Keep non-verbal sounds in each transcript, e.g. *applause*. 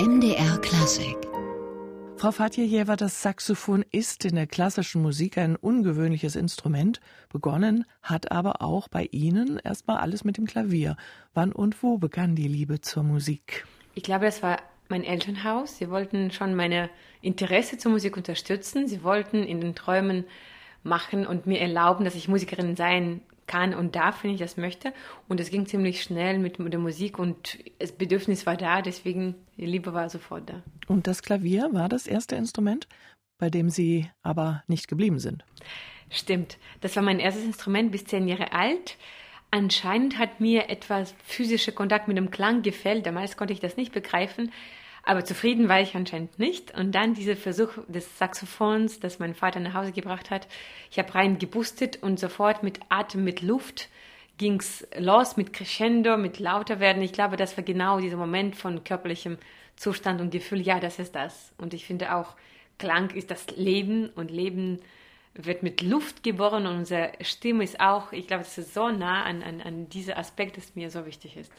MDR Klassik Frau Fatjejewa, das Saxophon ist in der klassischen Musik ein ungewöhnliches Instrument. Begonnen hat aber auch bei Ihnen erstmal alles mit dem Klavier. Wann und wo begann die Liebe zur Musik? Ich glaube, das war mein Elternhaus. Sie wollten schon meine Interesse zur Musik unterstützen. Sie wollten in den Träumen machen und mir erlauben, dass ich Musikerin sein kann und darf, wenn ich das möchte. Und es ging ziemlich schnell mit der Musik und das Bedürfnis war da, deswegen die Liebe war sofort da. Und das Klavier war das erste Instrument, bei dem Sie aber nicht geblieben sind? Stimmt. Das war mein erstes Instrument bis zehn Jahre alt. Anscheinend hat mir etwas physischer Kontakt mit dem Klang gefällt. Damals konnte ich das nicht begreifen. Aber zufrieden war ich anscheinend nicht. Und dann dieser Versuch des Saxophons, das mein Vater nach Hause gebracht hat. Ich habe rein gebustet und sofort mit Atem, mit Luft ging's los, mit Crescendo, mit lauter werden. Ich glaube, das war genau dieser Moment von körperlichem Zustand und Gefühl. Ja, das ist das. Und ich finde auch, Klang ist das Leben und Leben wird mit Luft geboren und unsere Stimme ist auch, ich glaube, es ist so nah an, an, an dieser Aspekt, das mir so wichtig ist.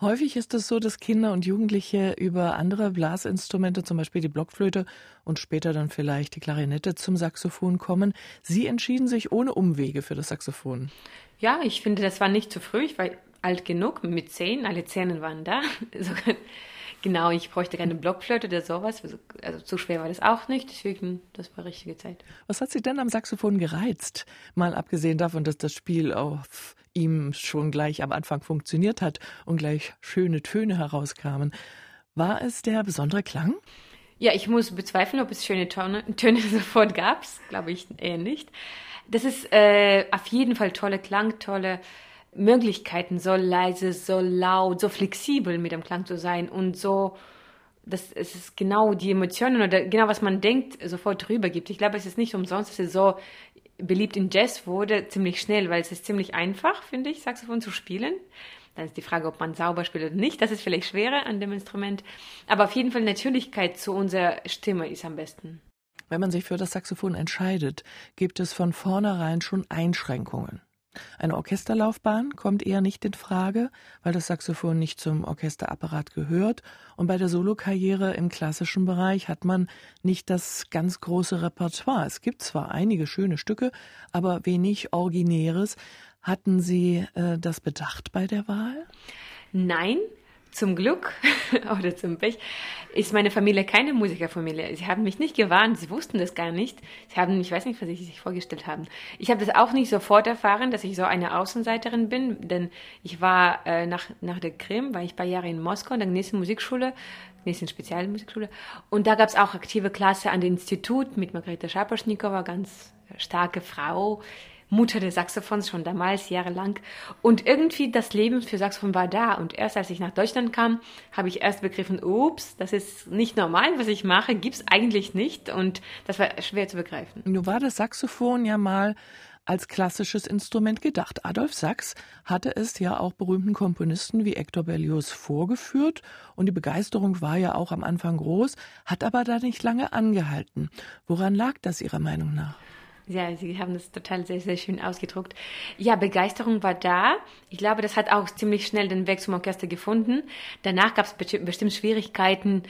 Häufig ist es so, dass Kinder und Jugendliche über andere Blasinstrumente, zum Beispiel die Blockflöte und später dann vielleicht die Klarinette zum Saxophon kommen. Sie entschieden sich ohne Umwege für das Saxophon. Ja, ich finde, das war nicht zu früh. Ich war alt genug, mit zehn, alle Zähne waren da. *laughs* genau, ich bräuchte keine Blockflöte oder sowas. Also, also zu schwer war das auch nicht, deswegen, das war richtige Zeit. Was hat Sie denn am Saxophon gereizt? Mal abgesehen davon, dass das Spiel auf ihm schon gleich am Anfang funktioniert hat und gleich schöne Töne herauskamen. War es der besondere Klang? Ja, ich muss bezweifeln, ob es schöne Töne, Töne *laughs* sofort gab. Glaube ich eher nicht. Das ist äh, auf jeden Fall tolle Klang, tolle Möglichkeiten, so leise, so laut, so flexibel mit dem Klang zu sein und so, dass es genau die Emotionen oder genau was man denkt, sofort drüber gibt. Ich glaube, es ist nicht umsonst, dass es so beliebt in Jazz wurde, ziemlich schnell, weil es ist ziemlich einfach, finde ich, Saxophon zu spielen. Dann ist die Frage, ob man sauber spielt oder nicht. Das ist vielleicht schwerer an dem Instrument. Aber auf jeden Fall Natürlichkeit zu unserer Stimme ist am besten. Wenn man sich für das Saxophon entscheidet, gibt es von vornherein schon Einschränkungen. Eine Orchesterlaufbahn kommt eher nicht in Frage, weil das Saxophon nicht zum Orchesterapparat gehört und bei der Solokarriere im klassischen Bereich hat man nicht das ganz große Repertoire. Es gibt zwar einige schöne Stücke, aber wenig Originäres. Hatten Sie äh, das bedacht bei der Wahl? Nein, zum Glück *laughs* oder zum Pech ist meine Familie keine Musikerfamilie. Sie haben mich nicht gewarnt, sie wussten das gar nicht. Sie haben, ich weiß nicht, was sie sich vorgestellt haben. Ich habe das auch nicht sofort erfahren, dass ich so eine Außenseiterin bin, denn ich war äh, nach, nach der Krim, war ich ein paar Jahre in Moskau, in der nächsten Musikschule, nächsten Spezialmusikschule. Und da gab es auch aktive Klasse an dem Institut mit Margareta Schaposchnikowa, ganz starke Frau, Mutter des Saxophons schon damals, jahrelang. Und irgendwie das Leben für Saxophon war da. Und erst als ich nach Deutschland kam, habe ich erst begriffen, ups, das ist nicht normal, was ich mache, gibt es eigentlich nicht. Und das war schwer zu begreifen. Nun war das Saxophon ja mal als klassisches Instrument gedacht. Adolf Sachs hatte es ja auch berühmten Komponisten wie Hector Berlioz vorgeführt und die Begeisterung war ja auch am Anfang groß, hat aber da nicht lange angehalten. Woran lag das Ihrer Meinung nach? Ja, Sie haben das total sehr, sehr schön ausgedruckt. Ja, Begeisterung war da. Ich glaube, das hat auch ziemlich schnell den Weg zum Orchester gefunden. Danach gab es bestimmt Schwierigkeiten,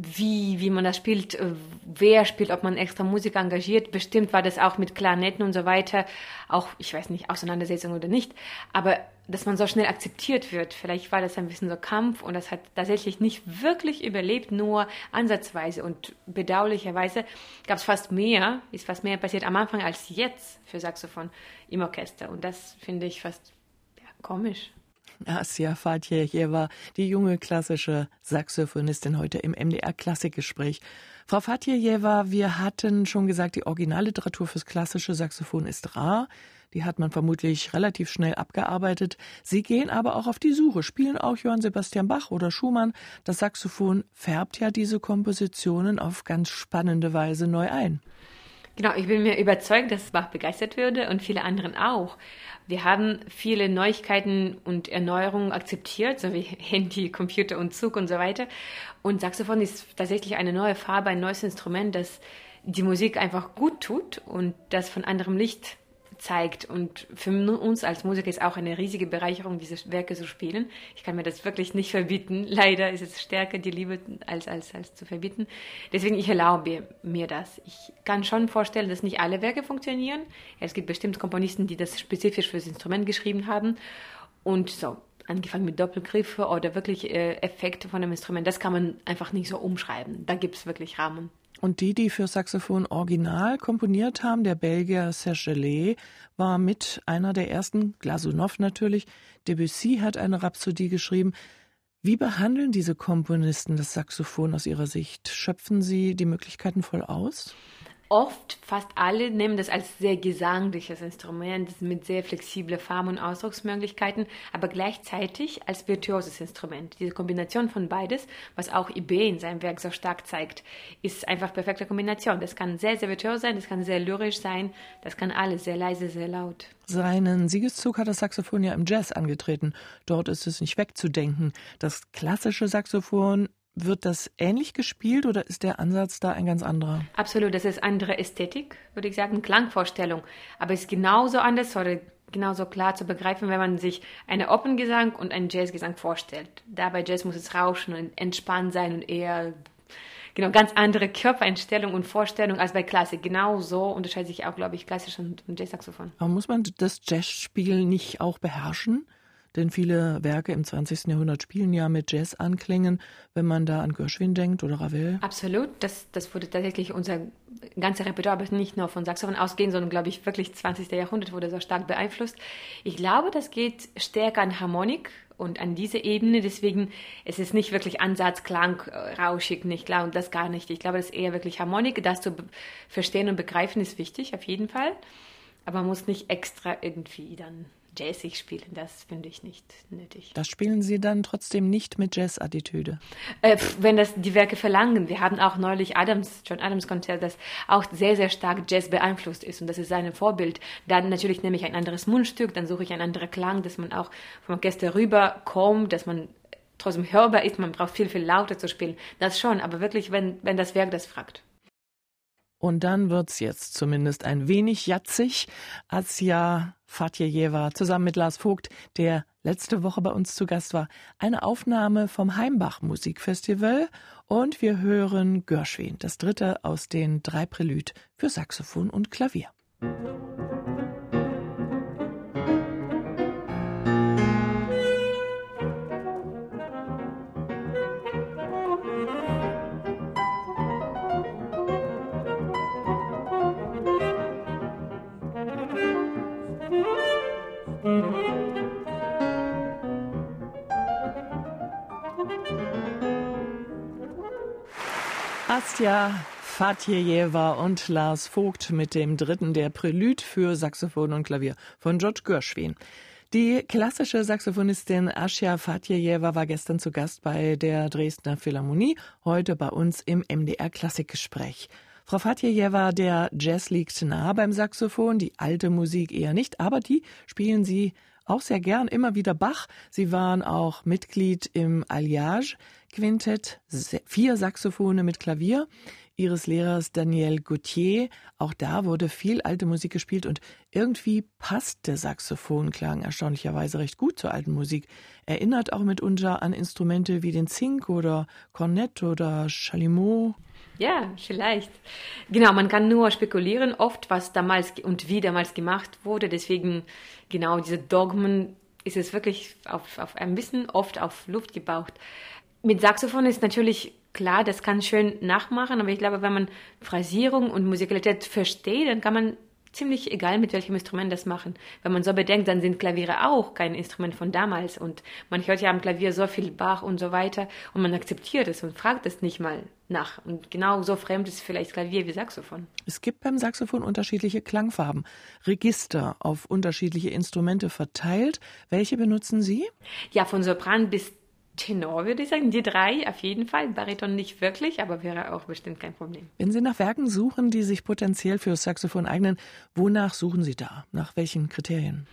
wie, wie man das spielt, äh, wer spielt, ob man extra Musik engagiert. Bestimmt war das auch mit Klarinetten und so weiter, auch, ich weiß nicht, Auseinandersetzung oder nicht, aber dass man so schnell akzeptiert wird. Vielleicht war das ein bisschen so Kampf und das hat tatsächlich nicht wirklich überlebt, nur ansatzweise. Und bedauerlicherweise gab es fast mehr, ist fast mehr passiert am Anfang als jetzt für Saxophon im Orchester. Und das finde ich fast ja, komisch. Asia Fatjejewa, die junge klassische Saxophonistin heute im MDR Klassikgespräch. Frau Fatjejewa, wir hatten schon gesagt, die Originalliteratur fürs klassische Saxophon ist rar. Die hat man vermutlich relativ schnell abgearbeitet. Sie gehen aber auch auf die Suche, spielen auch Johann Sebastian Bach oder Schumann. Das Saxophon färbt ja diese Kompositionen auf ganz spannende Weise neu ein. Genau, ich bin mir überzeugt, dass Bach begeistert würde und viele anderen auch. Wir haben viele Neuigkeiten und Erneuerungen akzeptiert, so wie *laughs* Handy, Computer und Zug und so weiter. Und Saxophon ist tatsächlich eine neue Farbe, ein neues Instrument, das die Musik einfach gut tut und das von anderem Licht zeigt. Und für uns als Musiker ist auch eine riesige Bereicherung, diese Werke zu spielen. Ich kann mir das wirklich nicht verbieten. *laughs* Leider ist es stärker die Liebe als, als, als zu verbieten. Deswegen, ich erlaube mir das. Ich kann schon vorstellen, dass nicht alle Werke funktionieren. Es gibt bestimmt Komponisten, die das spezifisch fürs Instrument geschrieben haben. Und so, angefangen mit Doppelgriffe oder wirklich äh, Effekte von dem Instrument, das kann man einfach nicht so umschreiben. Da gibt es wirklich Rahmen. Und die, die für Saxophon original komponiert haben, der Belgier Serge Gelé, war mit einer der ersten, Glasunow natürlich. Debussy hat eine Rhapsodie geschrieben. Wie behandeln diese Komponisten das Saxophon aus ihrer Sicht? Schöpfen sie die Möglichkeiten voll aus? Oft, fast alle nehmen das als sehr gesangliches Instrument mit sehr flexiblen Farben und Ausdrucksmöglichkeiten, aber gleichzeitig als virtuoses Instrument. Diese Kombination von beides, was auch IB in seinem Werk so stark zeigt, ist einfach perfekte Kombination. Das kann sehr, sehr virtuos sein, das kann sehr lyrisch sein, das kann alles sehr leise, sehr laut. Seinen Siegeszug hat das Saxophon ja im Jazz angetreten. Dort ist es nicht wegzudenken. Das klassische Saxophon wird das ähnlich gespielt oder ist der Ansatz da ein ganz anderer? Absolut, das ist andere Ästhetik, würde ich sagen, Klangvorstellung. Aber es ist genauso anders oder genauso klar zu begreifen, wenn man sich einen Operngesang und einen Jazzgesang vorstellt. Dabei Jazz muss es rauschen und entspannt sein und eher genau ganz andere Körpereinstellung und Vorstellung als bei Klassik. Genau so unterscheidet sich auch, glaube ich, klassisch und, und Jazzsaxophon. Aber muss man das Jazzspiel nicht auch beherrschen? Denn viele Werke im 20. Jahrhundert spielen ja mit Jazz-Anklängen, wenn man da an Gershwin denkt oder Ravel. Absolut, das, das wurde tatsächlich unser ganzer Repertoire, aber nicht nur von Saxophon ausgehen, sondern glaube ich wirklich 20. Jahrhundert wurde so stark beeinflusst. Ich glaube, das geht stärker an Harmonik und an diese Ebene. Deswegen es ist nicht wirklich Ansatz, Klang, äh, rauschig, nicht klar und das gar nicht. Ich glaube, das ist eher wirklich Harmonik. Das zu verstehen und begreifen ist wichtig, auf jeden Fall. Aber man muss nicht extra irgendwie dann jazzig spielen, das finde ich nicht nötig. Das spielen Sie dann trotzdem nicht mit Jazz-Attitüde? Äh, wenn das die Werke verlangen. Wir haben auch neulich Adams, John Adams Konzert, das auch sehr, sehr stark Jazz beeinflusst ist und das ist sein Vorbild. Dann natürlich nehme ich ein anderes Mundstück, dann suche ich einen anderen Klang, dass man auch vom Orchester rüberkommt, dass man trotzdem hörbar ist. Man braucht viel, viel lauter zu spielen. Das schon, aber wirklich, wenn, wenn das Werk das fragt. Und dann wird's jetzt zumindest ein wenig jatzig. Asja Fatjejewa zusammen mit Lars Vogt, der letzte Woche bei uns zu Gast war, eine Aufnahme vom Heimbach Musikfestival und wir hören Gershwin, das dritte aus den drei Prälüt für Saxophon und Klavier. Musik Astja Fatjejewa und Lars Vogt mit dem dritten der Prälude für Saxophon und Klavier von George Gershwin. Die klassische Saxophonistin Asja Fatjejewa war gestern zu Gast bei der Dresdner Philharmonie, heute bei uns im MDR Klassikgespräch. Frau Fatjejewa, der Jazz liegt nah beim Saxophon, die alte Musik eher nicht, aber die spielen Sie auch sehr gern, immer wieder Bach. Sie waren auch Mitglied im Alliage Quintett, vier Saxophone mit Klavier ihres Lehrers Daniel Gauthier. Auch da wurde viel alte Musik gespielt und irgendwie passt der Saxophonklang erstaunlicherweise recht gut zur alten Musik. Erinnert auch mitunter an Instrumente wie den Zink oder Cornett oder Chalumeau. Ja, vielleicht. Genau, man kann nur spekulieren, oft was damals und wie damals gemacht wurde. Deswegen, genau, diese Dogmen ist es wirklich auf, auf ein bisschen oft auf Luft gebaut. Mit Saxophon ist natürlich klar, das kann schön nachmachen, aber ich glaube, wenn man Phrasierung und Musikalität versteht, dann kann man ziemlich egal, mit welchem Instrument das machen. Wenn man so bedenkt, dann sind Klaviere auch kein Instrument von damals und man hört ja am Klavier so viel Bach und so weiter und man akzeptiert es und fragt es nicht mal nach. Und genau so fremd ist vielleicht Klavier wie Saxophon. Es gibt beim Saxophon unterschiedliche Klangfarben, Register auf unterschiedliche Instrumente verteilt. Welche benutzen Sie? Ja, von Sopran bis Tenor würde ich sagen, die drei auf jeden Fall. Bariton nicht wirklich, aber wäre auch bestimmt kein Problem. Wenn Sie nach Werken suchen, die sich potenziell für Saxophon eignen, wonach suchen Sie da? Nach welchen Kriterien?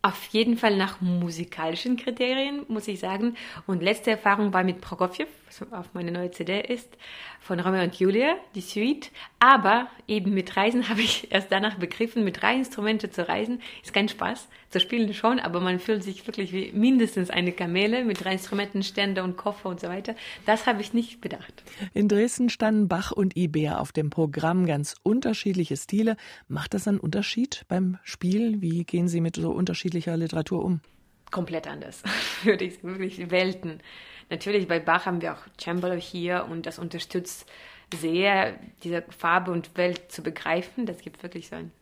Auf jeden Fall nach musikalischen Kriterien, muss ich sagen. Und letzte Erfahrung war mit Prokofjew, was auf meine neue CD ist, von Romeo und Julia, die Suite. Aber eben mit Reisen *laughs* habe ich erst danach begriffen, mit drei Instrumenten zu reisen, ist kein Spaß. Zu spielen schon, aber man fühlt sich wirklich wie mindestens eine Kamele mit drei Instrumenten, Ständer und Koffer und so weiter. Das habe ich nicht bedacht. In Dresden standen Bach und Iber auf dem Programm, ganz unterschiedliche Stile. Macht das einen Unterschied beim Spiel? Wie gehen Sie mit so unterschiedlicher Literatur um? Komplett anders, *laughs* würde ich wirklich Welten. Natürlich bei Bach haben wir auch Cembalo hier und das unterstützt sehr, diese Farbe und Welt zu begreifen. Das gibt wirklich so ein,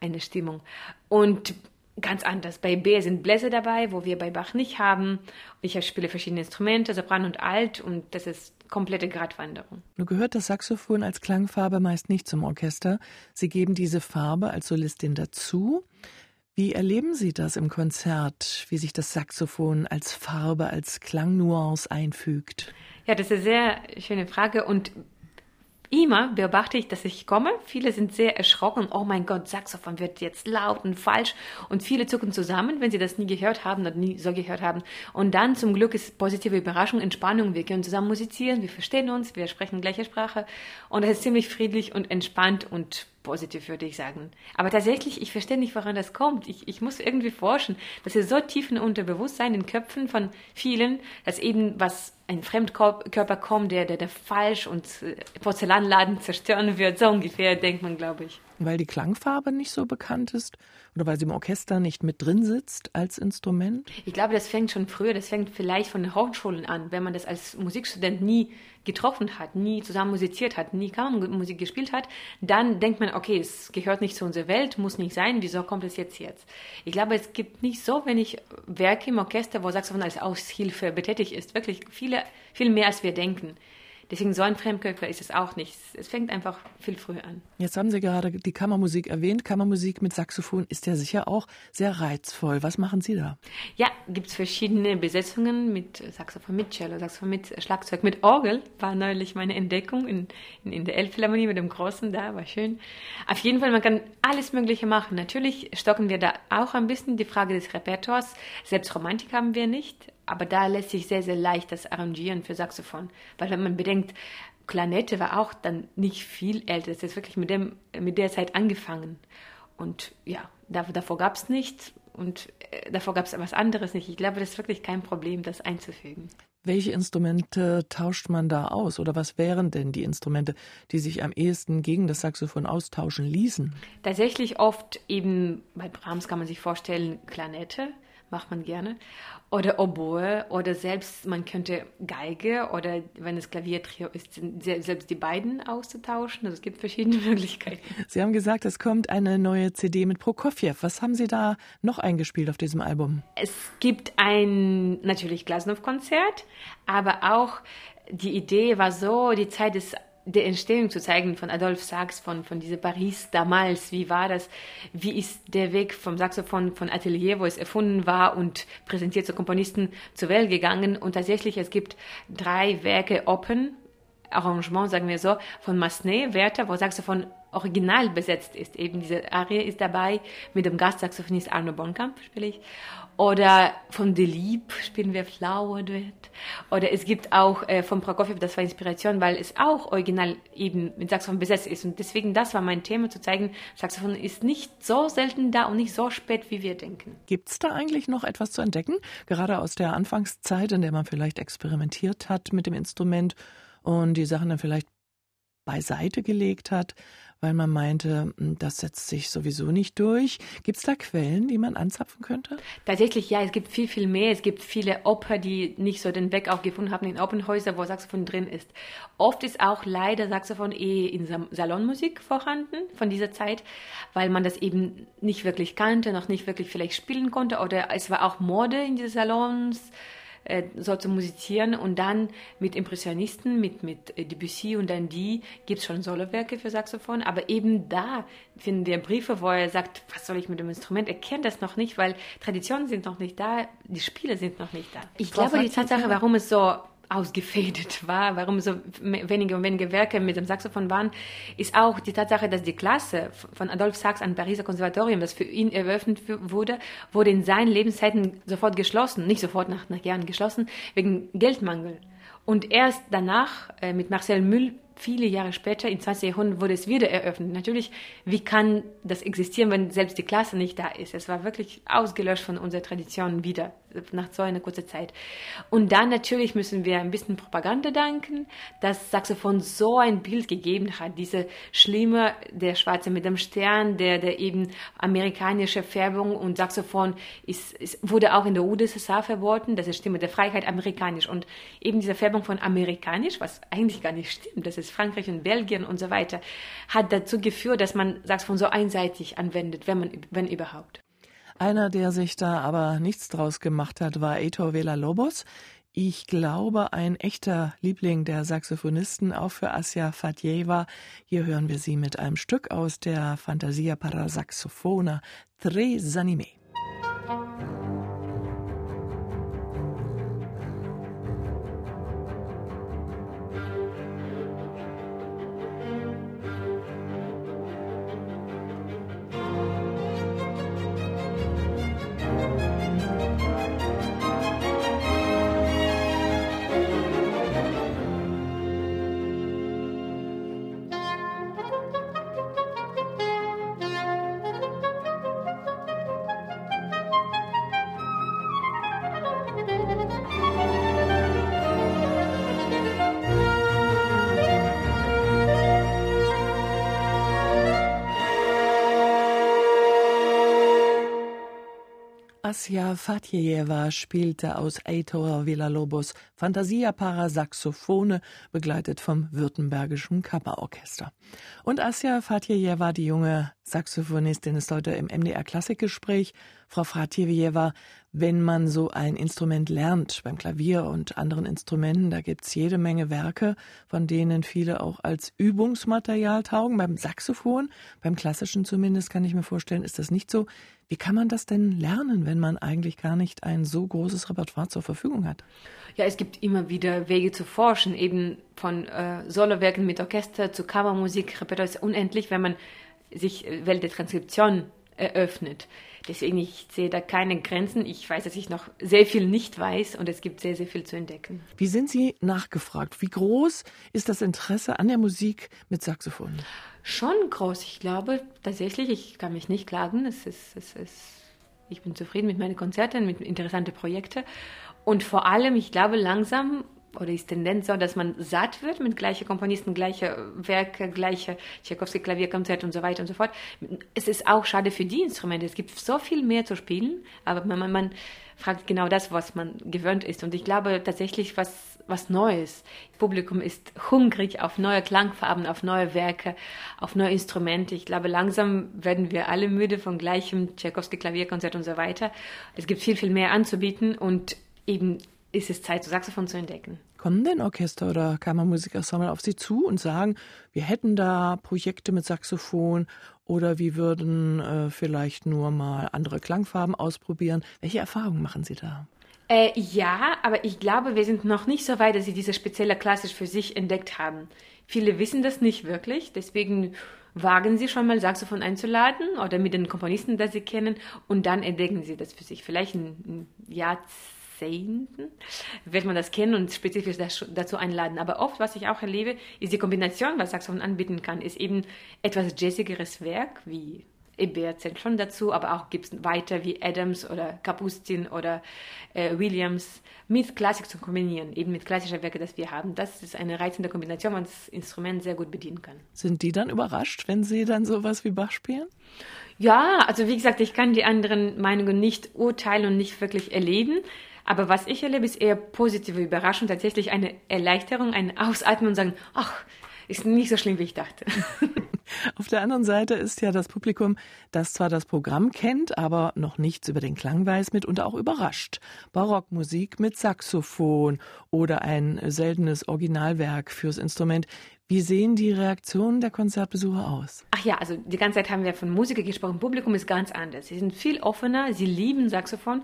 eine Stimmung. Und ganz anders. Bei B sind Bläser dabei, wo wir bei Bach nicht haben. Ich spiele verschiedene Instrumente, Sopran und Alt, und das ist komplette Gratwanderung. Nur gehört das Saxophon als Klangfarbe meist nicht zum Orchester. Sie geben diese Farbe als Solistin dazu. Wie erleben Sie das im Konzert, wie sich das Saxophon als Farbe, als Klangnuance einfügt? Ja, das ist eine sehr schöne Frage und immer beobachte ich, dass ich komme. Viele sind sehr erschrocken. Oh mein Gott, Saxophon wird jetzt laut und falsch. Und viele zucken zusammen, wenn sie das nie gehört haben oder nie so gehört haben. Und dann zum Glück ist positive Überraschung, Entspannung. Wir können zusammen musizieren, wir verstehen uns, wir sprechen gleiche Sprache. Und es ist ziemlich friedlich und entspannt und positiv, würde ich sagen. Aber tatsächlich, ich verstehe nicht, woran das kommt. Ich, ich muss irgendwie forschen. Das ist so tief in Unterbewusstsein, in Köpfen von vielen, dass eben was ein Fremdkörper kommt, der, der, der falsch und äh, Porzellanladen zerstören wird. So ungefähr denkt man, glaube ich. Weil die Klangfarbe nicht so bekannt ist oder weil sie im Orchester nicht mit drin sitzt als Instrument? Ich glaube, das fängt schon früher, das fängt vielleicht von den Hochschulen an, wenn man das als Musikstudent nie getroffen hat, nie zusammen musiziert hat, nie Kammermusik gespielt hat, dann denkt man, okay, es gehört nicht zu unserer Welt, muss nicht sein, wieso kommt es jetzt jetzt? Ich glaube, es gibt nicht so wenig Werke im Orchester, wo Saxophon als Aushilfe betätigt ist, wirklich viele, viel mehr als wir denken. Deswegen so ein Fremdkörper ist es auch nicht. Es fängt einfach viel früher an. Jetzt haben Sie gerade die Kammermusik erwähnt. Kammermusik mit Saxophon ist ja sicher auch sehr reizvoll. Was machen Sie da? Ja, gibt es verschiedene Besetzungen mit Saxophon, mit Cello, Saxophon, mit Schlagzeug, mit Orgel. War neulich meine Entdeckung in, in, in der Elbphilharmonie mit dem Großen da, war schön. Auf jeden Fall, man kann alles Mögliche machen. Natürlich stocken wir da auch ein bisschen die Frage des Repertoires. Selbst Romantik haben wir nicht aber da lässt sich sehr, sehr leicht das arrangieren für Saxophon. Weil wenn man bedenkt, Klarnette war auch dann nicht viel älter. Es ist wirklich mit, dem, mit der Zeit angefangen. Und ja, davor gab es nichts und äh, davor gab es was anderes nicht. Ich glaube, das ist wirklich kein Problem, das einzufügen. Welche Instrumente tauscht man da aus? Oder was wären denn die Instrumente, die sich am ehesten gegen das Saxophon austauschen ließen? Tatsächlich oft eben, bei Brahms kann man sich vorstellen, Klarnette macht man gerne. Oder Oboe oder selbst, man könnte Geige oder wenn es Klaviertrio ist, selbst die beiden auszutauschen. Also es gibt verschiedene *laughs* Möglichkeiten. Sie haben gesagt, es kommt eine neue CD mit Prokofjew. Was haben Sie da noch eingespielt auf diesem Album? Es gibt ein natürlich Glasnow-Konzert, aber auch die Idee war so, die Zeit des der Entstehung zu zeigen von Adolphe Sax, von, von dieser Paris damals. Wie war das? Wie ist der Weg vom Saxophon von Atelier, wo es erfunden war und präsentiert zu Komponisten zur Welt gegangen? Und tatsächlich, es gibt drei Werke Open, Arrangement, sagen wir so, von Massenet, Werther, wo Saxophon original besetzt ist. Eben diese Arie ist dabei, mit dem Gastsaxophonist Arno Bonkamp spiele ich. Oder von Delib spielen wir Flower Duett. Oder es gibt auch äh, von Prokofiev, das war Inspiration, weil es auch original eben mit Saxophon besetzt ist. Und deswegen, das war mein Thema, zu zeigen, Saxophon ist nicht so selten da und nicht so spät, wie wir denken. Gibt es da eigentlich noch etwas zu entdecken? Gerade aus der Anfangszeit, in der man vielleicht experimentiert hat mit dem Instrument und die Sachen dann vielleicht beiseite gelegt hat, weil man meinte, hm, das setzt sich sowieso nicht durch. Gibt es da Quellen, die man anzapfen könnte? Tatsächlich ja, es gibt viel, viel mehr. Es gibt viele Oper, die nicht so den Weg auch gefunden haben in Opernhäusern, wo Saxophon drin ist. Oft ist auch leider Saxophon eh in Salonmusik vorhanden von dieser Zeit, weil man das eben nicht wirklich kannte, noch nicht wirklich vielleicht spielen konnte oder es war auch Mode in diesen Salons äh, so zu musizieren und dann mit Impressionisten, mit, mit Debussy und dann die gibt es schon Solowerke für Saxophon, aber eben da finden wir Briefe, wo er sagt, was soll ich mit dem Instrument? Er kennt das noch nicht, weil Traditionen sind noch nicht da, die Spiele sind noch nicht da. Ich glaube, die Tatsache, warum es so ausgefädet war, warum so wenige und wenige Werke mit dem Saxophon waren, ist auch die Tatsache, dass die Klasse von Adolphe Sax am Pariser Konservatorium, das für ihn eröffnet wurde, wurde in seinen Lebenszeiten sofort geschlossen, nicht sofort nach, nach Jahren geschlossen, wegen Geldmangel. Und erst danach äh, mit Marcel Müll viele Jahre später, im 20. Jahrhundert, wurde es wieder eröffnet. Natürlich, wie kann das existieren, wenn selbst die Klasse nicht da ist? Es war wirklich ausgelöscht von unserer Tradition wieder, nach so einer kurzen Zeit. Und dann natürlich müssen wir ein bisschen Propaganda danken, dass Saxophon so ein Bild gegeben hat. Diese schlimme, der Schwarze mit dem Stern, der, der eben amerikanische Färbung und Saxophon ist, ist, wurde auch in der UdSSR verboten. Das ist Stimme der Freiheit amerikanisch. Und eben diese Färbung von amerikanisch, was eigentlich gar nicht stimmt, das ist Frankreich und Belgien und so weiter, hat dazu geführt, dass man Saxophon so einseitig anwendet, wenn man, wenn überhaupt. Einer, der sich da aber nichts draus gemacht hat, war Eitor Villa-Lobos. Ich glaube, ein echter Liebling der Saxophonisten, auch für Asja Fatjeva. Hier hören wir sie mit einem Stück aus der Fantasia para Saxophona, Tres Anime. Asja Fatjejeva spielte aus Eitor Villalobos Fantasia para Saxophone, begleitet vom Württembergischen Kammerorchester. Und Asja Fatjejeva, die junge Saxophonistin, ist heute im MDR Klassikgespräch. Frau Fatjejeva, wenn man so ein Instrument lernt, beim Klavier und anderen Instrumenten, da gibt's jede Menge Werke, von denen viele auch als Übungsmaterial taugen. Beim Saxophon, beim klassischen zumindest, kann ich mir vorstellen, ist das nicht so. Wie kann man das denn lernen, wenn man eigentlich gar nicht ein so großes Repertoire zur Verfügung hat? Ja, es gibt immer wieder Wege zu forschen, eben von äh, Solowerken mit Orchester zu Kammermusik. Repertoire ist unendlich, wenn man sich äh, Welt der Transkription eröffnet. Deswegen, ich sehe da keine Grenzen. Ich weiß, dass ich noch sehr viel nicht weiß und es gibt sehr, sehr viel zu entdecken. Wie sind Sie nachgefragt? Wie groß ist das Interesse an der Musik mit Saxophon? Schon groß. Ich glaube tatsächlich, ich kann mich nicht klagen. Es ist, es ist, ich bin zufrieden mit meinen Konzerten, mit interessanten Projekten. Und vor allem, ich glaube, langsam oder ist Tendenz so, dass man satt wird mit gleichen Komponisten, gleiche Werke, gleiche Tchaikovsky Klavierkonzert und so weiter und so fort. Es ist auch schade für die Instrumente. Es gibt so viel mehr zu spielen, aber man, man fragt genau das, was man gewöhnt ist. Und ich glaube tatsächlich, was, was Neues. Das Publikum ist hungrig auf neue Klangfarben, auf neue Werke, auf neue Instrumente. Ich glaube, langsam werden wir alle müde von gleichem Tchaikovsky Klavierkonzert und so weiter. Es gibt viel, viel mehr anzubieten und eben ist es Zeit, Saxophon zu entdecken. Kommen denn Orchester oder Kammermusikensemble auf Sie zu und sagen, wir hätten da Projekte mit Saxophon oder wir würden äh, vielleicht nur mal andere Klangfarben ausprobieren? Welche Erfahrungen machen Sie da? Äh, ja, aber ich glaube, wir sind noch nicht so weit, dass sie diese spezielle Klassisch für sich entdeckt haben. Viele wissen das nicht wirklich, deswegen wagen sie schon mal Saxophon einzuladen oder mit den Komponisten, die sie kennen, und dann entdecken sie das für sich. Vielleicht ein, ein Jahrzehnt Jahrzehnten wird man das kennen und spezifisch dazu einladen. Aber oft, was ich auch erlebe, ist die Kombination, was Saxophon anbieten kann, ist eben etwas jazzigeres Werk, wie Ebert zählt schon dazu, aber auch gibt es weiter wie Adams oder Kapustin oder äh, Williams mit Klassik zu kombinieren, eben mit klassischer Werke, das wir haben. Das ist eine reizende Kombination, man das Instrument sehr gut bedienen kann. Sind die dann überrascht, wenn sie dann sowas wie Bach spielen? Ja, also wie gesagt, ich kann die anderen Meinungen nicht urteilen und nicht wirklich erleben. Aber was ich erlebe, ist eher positive Überraschung, tatsächlich eine Erleichterung, ein Ausatmen und sagen, ach, ist nicht so schlimm, wie ich dachte. *laughs* Auf der anderen Seite ist ja das Publikum, das zwar das Programm kennt, aber noch nichts über den Klang weiß, mitunter auch überrascht. Barockmusik mit Saxophon oder ein seltenes Originalwerk fürs Instrument. Wie sehen die Reaktionen der Konzertbesucher aus? Ach ja, also die ganze Zeit haben wir von Musikern gesprochen. Publikum ist ganz anders. Sie sind viel offener, sie lieben Saxophon,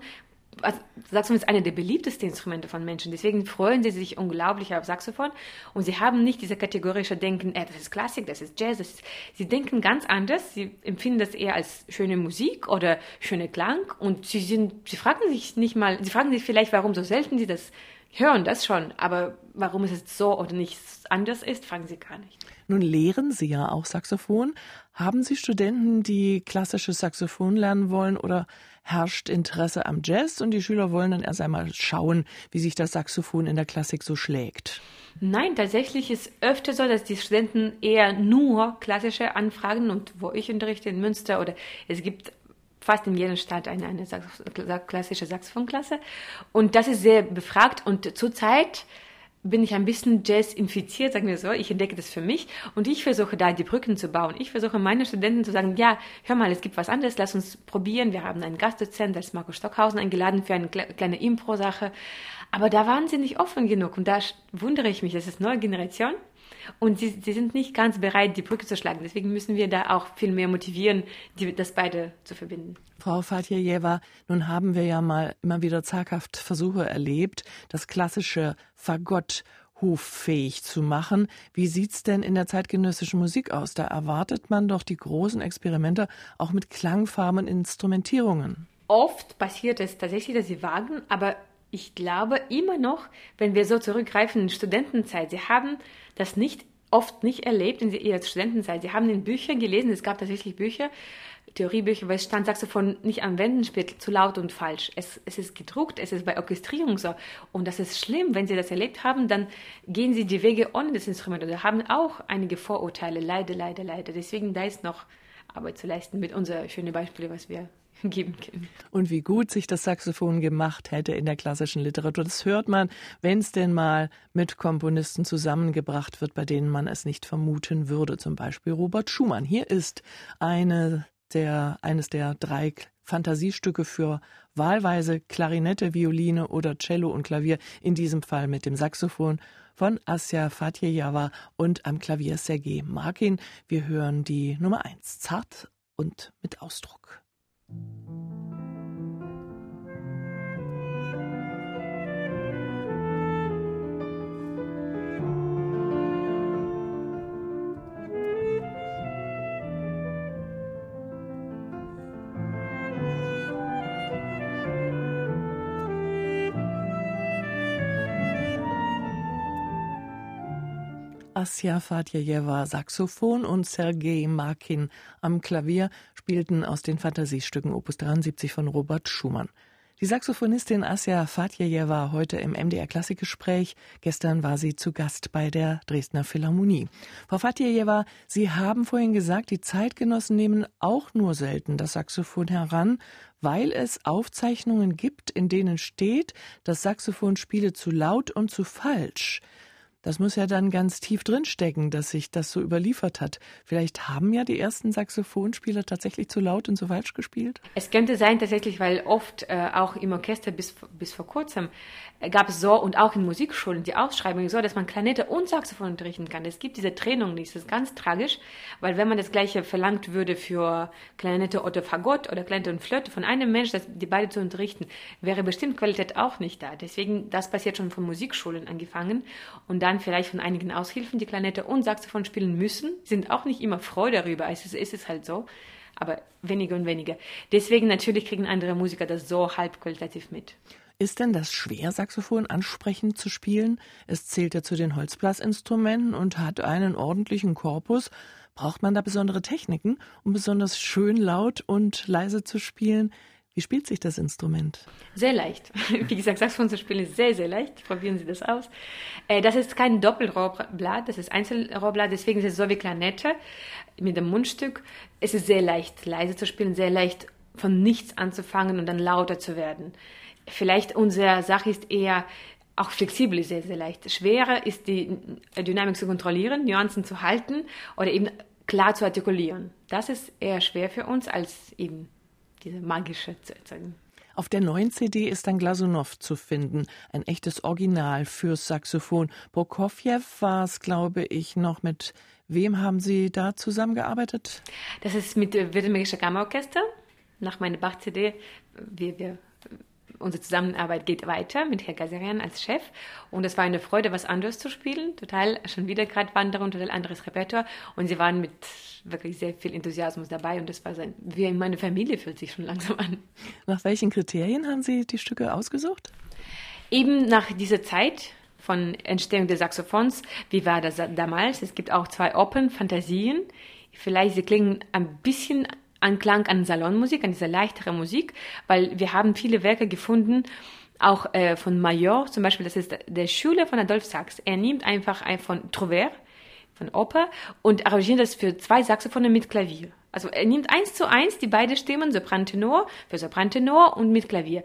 also Saxophon ist eine der beliebtesten Instrumente von Menschen. Deswegen freuen sie sich unglaublich auf Saxophon. Und sie haben nicht diese kategorische Denken, äh, das ist Klassik, das ist Jazz. Das ist, sie denken ganz anders. Sie empfinden das eher als schöne Musik oder schöne Klang. Und sie sind, sie fragen sich nicht mal, sie fragen sich vielleicht, warum so selten sie das hören, das schon. Aber warum es jetzt so oder nicht anders ist, fragen sie gar nicht. Nun lehren Sie ja auch Saxophon. Haben Sie Studenten, die klassisches Saxophon lernen wollen oder herrscht Interesse am Jazz und die Schüler wollen dann erst einmal schauen, wie sich das Saxophon in der Klassik so schlägt? Nein, tatsächlich ist öfter so, dass die Studenten eher nur klassische anfragen und wo ich unterrichte in Münster oder es gibt fast in jedem Stadt eine, eine Sax klassische Saxophonklasse und das ist sehr befragt und zurzeit bin ich ein bisschen Jazz infiziert, sagen wir so. Ich entdecke das für mich und ich versuche da die Brücken zu bauen. Ich versuche meinen Studenten zu sagen, ja, hör mal, es gibt was anderes, lass uns probieren. Wir haben einen Gastdozent, als Marco Stockhausen, eingeladen für eine kleine Impro-Sache. Aber da waren sie nicht offen genug und da wundere ich mich, das ist neue Generation und sie, sie sind nicht ganz bereit, die Brücke zu schlagen. Deswegen müssen wir da auch viel mehr motivieren, die, das beide zu verbinden. Frau Fatjejewa, nun haben wir ja mal immer wieder zaghaft Versuche erlebt, das klassische Fagott hoffähig zu machen. Wie sieht's denn in der zeitgenössischen Musik aus? Da erwartet man doch die großen Experimente auch mit Klangfarben und Instrumentierungen. Oft passiert es tatsächlich, dass sie wagen, aber ich glaube immer noch, wenn wir so zurückgreifen in Studentenzeit, sie haben das nicht oft nicht erlebt in ihrer Studentenzeit. Sie haben in Büchern gelesen, es gab tatsächlich Bücher, Theoriebücher, weil es stand Saxophon nicht anwenden, spielt zu laut und falsch. Es, es ist gedruckt, es ist bei Orchestrierung so. Und das ist schlimm, wenn Sie das erlebt haben, dann gehen Sie die Wege ohne das Instrument oder haben auch einige Vorurteile. Leider, leider, leider. Deswegen da ist noch Arbeit zu leisten mit unseren schönen Beispielen, was wir *laughs* geben können. Und wie gut sich das Saxophon gemacht hätte in der klassischen Literatur. Das hört man, wenn es denn mal mit Komponisten zusammengebracht wird, bei denen man es nicht vermuten würde. Zum Beispiel Robert Schumann. Hier ist eine der, eines der drei Fantasiestücke für wahlweise Klarinette, Violine oder Cello und Klavier, in diesem Fall mit dem Saxophon von Asya Fatjejawa und am Klavier Sergei Markin. Wir hören die Nummer eins, zart und mit Ausdruck. Asja Fatjejewa Saxophon und Sergei Markin am Klavier spielten aus den Fantasiestücken Opus 73 von Robert Schumann. Die Saxophonistin Asja Fatjejewa heute im MDR Klassikgespräch. Gestern war sie zu Gast bei der Dresdner Philharmonie. Frau Fatjejewa, Sie haben vorhin gesagt, die Zeitgenossen nehmen auch nur selten das Saxophon heran, weil es Aufzeichnungen gibt, in denen steht, das Saxophon spiele zu laut und zu falsch. Das muss ja dann ganz tief drinstecken, dass sich das so überliefert hat. Vielleicht haben ja die ersten Saxophonspieler tatsächlich zu laut und zu falsch gespielt? Es könnte sein tatsächlich, weil oft äh, auch im Orchester bis, bis vor kurzem äh, gab es so und auch in Musikschulen die Ausschreibung so, dass man Klarinette und Saxophon unterrichten kann. Es gibt diese Trennung nicht. Das ist ganz tragisch, weil wenn man das Gleiche verlangt würde für Klarinette oder Fagott oder Klarinette und Flöte von einem Mensch, das, die beide zu unterrichten, wäre bestimmt Qualität auch nicht da. Deswegen, das passiert schon von Musikschulen angefangen und dann vielleicht von einigen Aushilfen, die Klarinette und Saxophon spielen müssen, sind auch nicht immer froh darüber. Es ist, ist es halt so, aber weniger und weniger. Deswegen natürlich kriegen andere Musiker das so halb qualitativ mit. Ist denn das schwer, Saxophon ansprechend zu spielen? Es zählt ja zu den Holzblasinstrumenten und hat einen ordentlichen Korpus. Braucht man da besondere Techniken, um besonders schön laut und leise zu spielen? Wie spielt sich das Instrument? Sehr leicht. *laughs* Wie gesagt, Saxophon zu spielen ist sehr, sehr leicht. Probieren Sie das aus. Äh, das ist kein Doppelrohrblatt, das ist Einzelrohrblatt, deswegen ist es so wie Klarnette mit dem Mundstück. Es ist sehr leicht, leise zu spielen, sehr leicht von nichts anzufangen und dann lauter zu werden. Vielleicht unsere Sache ist eher, auch flexibel sehr, sehr leicht. Schwerer ist die Dynamik zu kontrollieren, Nuancen zu halten oder eben klar zu artikulieren. Das ist eher schwer für uns als eben diese magische zu erzeugen. Auf der neuen CD ist dann Glasunow zu finden, ein echtes Original fürs Saxophon. Prokofjew war es, glaube ich, noch mit wem haben Sie da zusammengearbeitet? Das ist mit dem Württembergischer Kammerorchester. Nach meiner Bach-CD. Wir, wir unsere Zusammenarbeit geht weiter mit Herr Gazarian als Chef. Und es war eine Freude, was anderes zu spielen. Total, schon wieder Gratwanderung, total anderes Repertoire. Und sie waren mit wirklich sehr viel Enthusiasmus dabei. Und das war so ein, wie meine Familie fühlt sich schon langsam an. Nach welchen Kriterien haben Sie die Stücke ausgesucht? Eben nach dieser Zeit, von Entstehung des Saxophons. Wie war das damals? Es gibt auch zwei Open Fantasien. Vielleicht sie klingen ein bisschen Anklang an Salonmusik, an dieser leichtere Musik, weil wir haben viele Werke gefunden, auch äh, von Major zum Beispiel, das ist der Schüler von Adolf Sachs. Er nimmt einfach ein von Trouvert, von Oper, und arrangiert das für zwei Saxophone mit Klavier. Also er nimmt eins zu eins die beiden Stimmen, Sopran-Tenor für Sopran-Tenor und mit Klavier.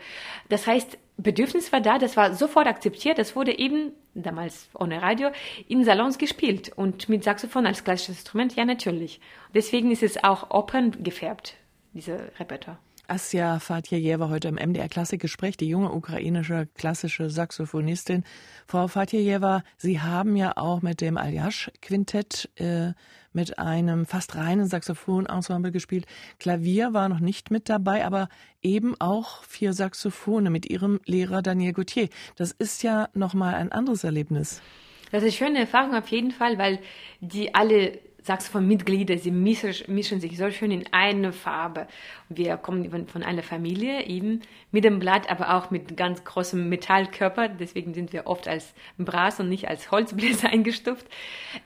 Das heißt, Bedürfnis war da, das war sofort akzeptiert, das wurde eben, damals ohne Radio, in Salons gespielt und mit Saxophon als klassisches Instrument, ja natürlich. Deswegen ist es auch Opern gefärbt, diese Repertoire. Asja Fatjejewa heute im MDR Klassikgespräch, die junge ukrainische klassische Saxophonistin. Frau Fatjejewa, Sie haben ja auch mit dem Aljasch Quintett äh, mit einem fast reinen Saxophonensemble gespielt. Klavier war noch nicht mit dabei, aber eben auch vier Saxophone mit Ihrem Lehrer Daniel Gauthier. Das ist ja nochmal ein anderes Erlebnis. Das ist eine schöne Erfahrung auf jeden Fall, weil die alle Saxophon-Mitglieder, sie mischen, sich so schön in eine Farbe. Wir kommen von einer Familie, eben mit dem Blatt, aber auch mit ganz großem Metallkörper. Deswegen sind wir oft als Brass und nicht als Holzbläser *laughs* eingestuft.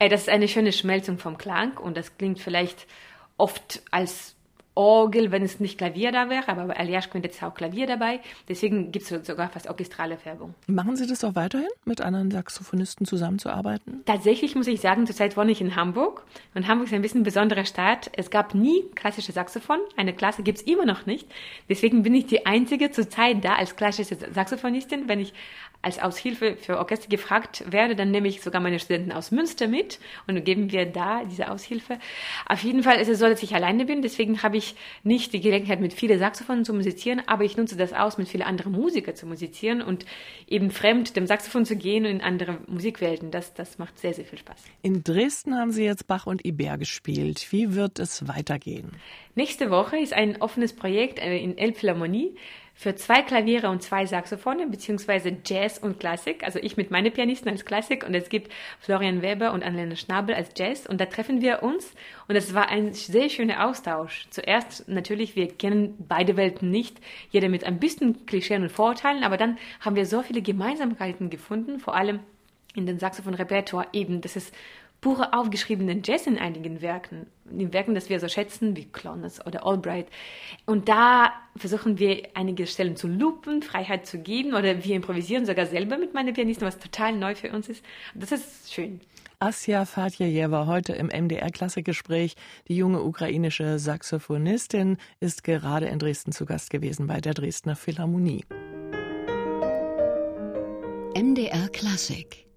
Äh, das ist eine schöne Schmelzung vom Klang und das klingt vielleicht oft als Orgel, wenn es nicht Klavier da wäre, aber bei Aliash könnte jetzt auch Klavier dabei. Deswegen gibt es sogar fast orchestrale Färbung. Machen Sie das auch weiterhin, mit anderen Saxophonisten zusammenzuarbeiten? Tatsächlich muss ich sagen, zurzeit wohne ich in Hamburg. Und Hamburg ist ein bisschen ein besonderer Stadt. Es gab nie klassische Saxophon. Eine Klasse gibt es immer noch nicht. Deswegen bin ich die Einzige zurzeit da als klassische Saxophonistin. Wenn ich als Aushilfe für Orchester gefragt werde, dann nehme ich sogar meine Studenten aus Münster mit und geben wir da diese Aushilfe. Auf jeden Fall ist es so, dass ich alleine bin, deswegen habe ich nicht die Gelegenheit, mit vielen Saxophonen zu musizieren, aber ich nutze das aus, mit vielen anderen Musikern zu musizieren und eben fremd dem Saxophon zu gehen und in andere Musikwelten. Das, das macht sehr, sehr viel Spaß. In Dresden haben Sie jetzt Bach und Iber gespielt. Wie wird es weitergehen? Nächste Woche ist ein offenes Projekt äh, in Elbphilharmonie für zwei Klaviere und zwei Saxophone, beziehungsweise Jazz und Klassik. Also ich mit meinen Pianisten als Klassik und es gibt Florian Weber und Annelene Schnabel als Jazz und da treffen wir uns und es war ein sehr schöner Austausch. Zuerst natürlich, wir kennen beide Welten nicht, jeder mit ein bisschen Klischeen und Vorurteilen, aber dann haben wir so viele Gemeinsamkeiten gefunden, vor allem in den Saxophon-Repertoire eben, das ist pure aufgeschriebenen Jazz in einigen Werken, in den Werken, das wir so schätzen, wie Clones oder Albright. Und da versuchen wir einige Stellen zu lupen, Freiheit zu geben oder wir improvisieren sogar selber mit meinen Pianisten, was total neu für uns ist. Das ist schön. Asja Fatjejewa heute im MDR Klassikgespräch. Die junge ukrainische Saxophonistin ist gerade in Dresden zu Gast gewesen bei der Dresdner Philharmonie. MDR Klassik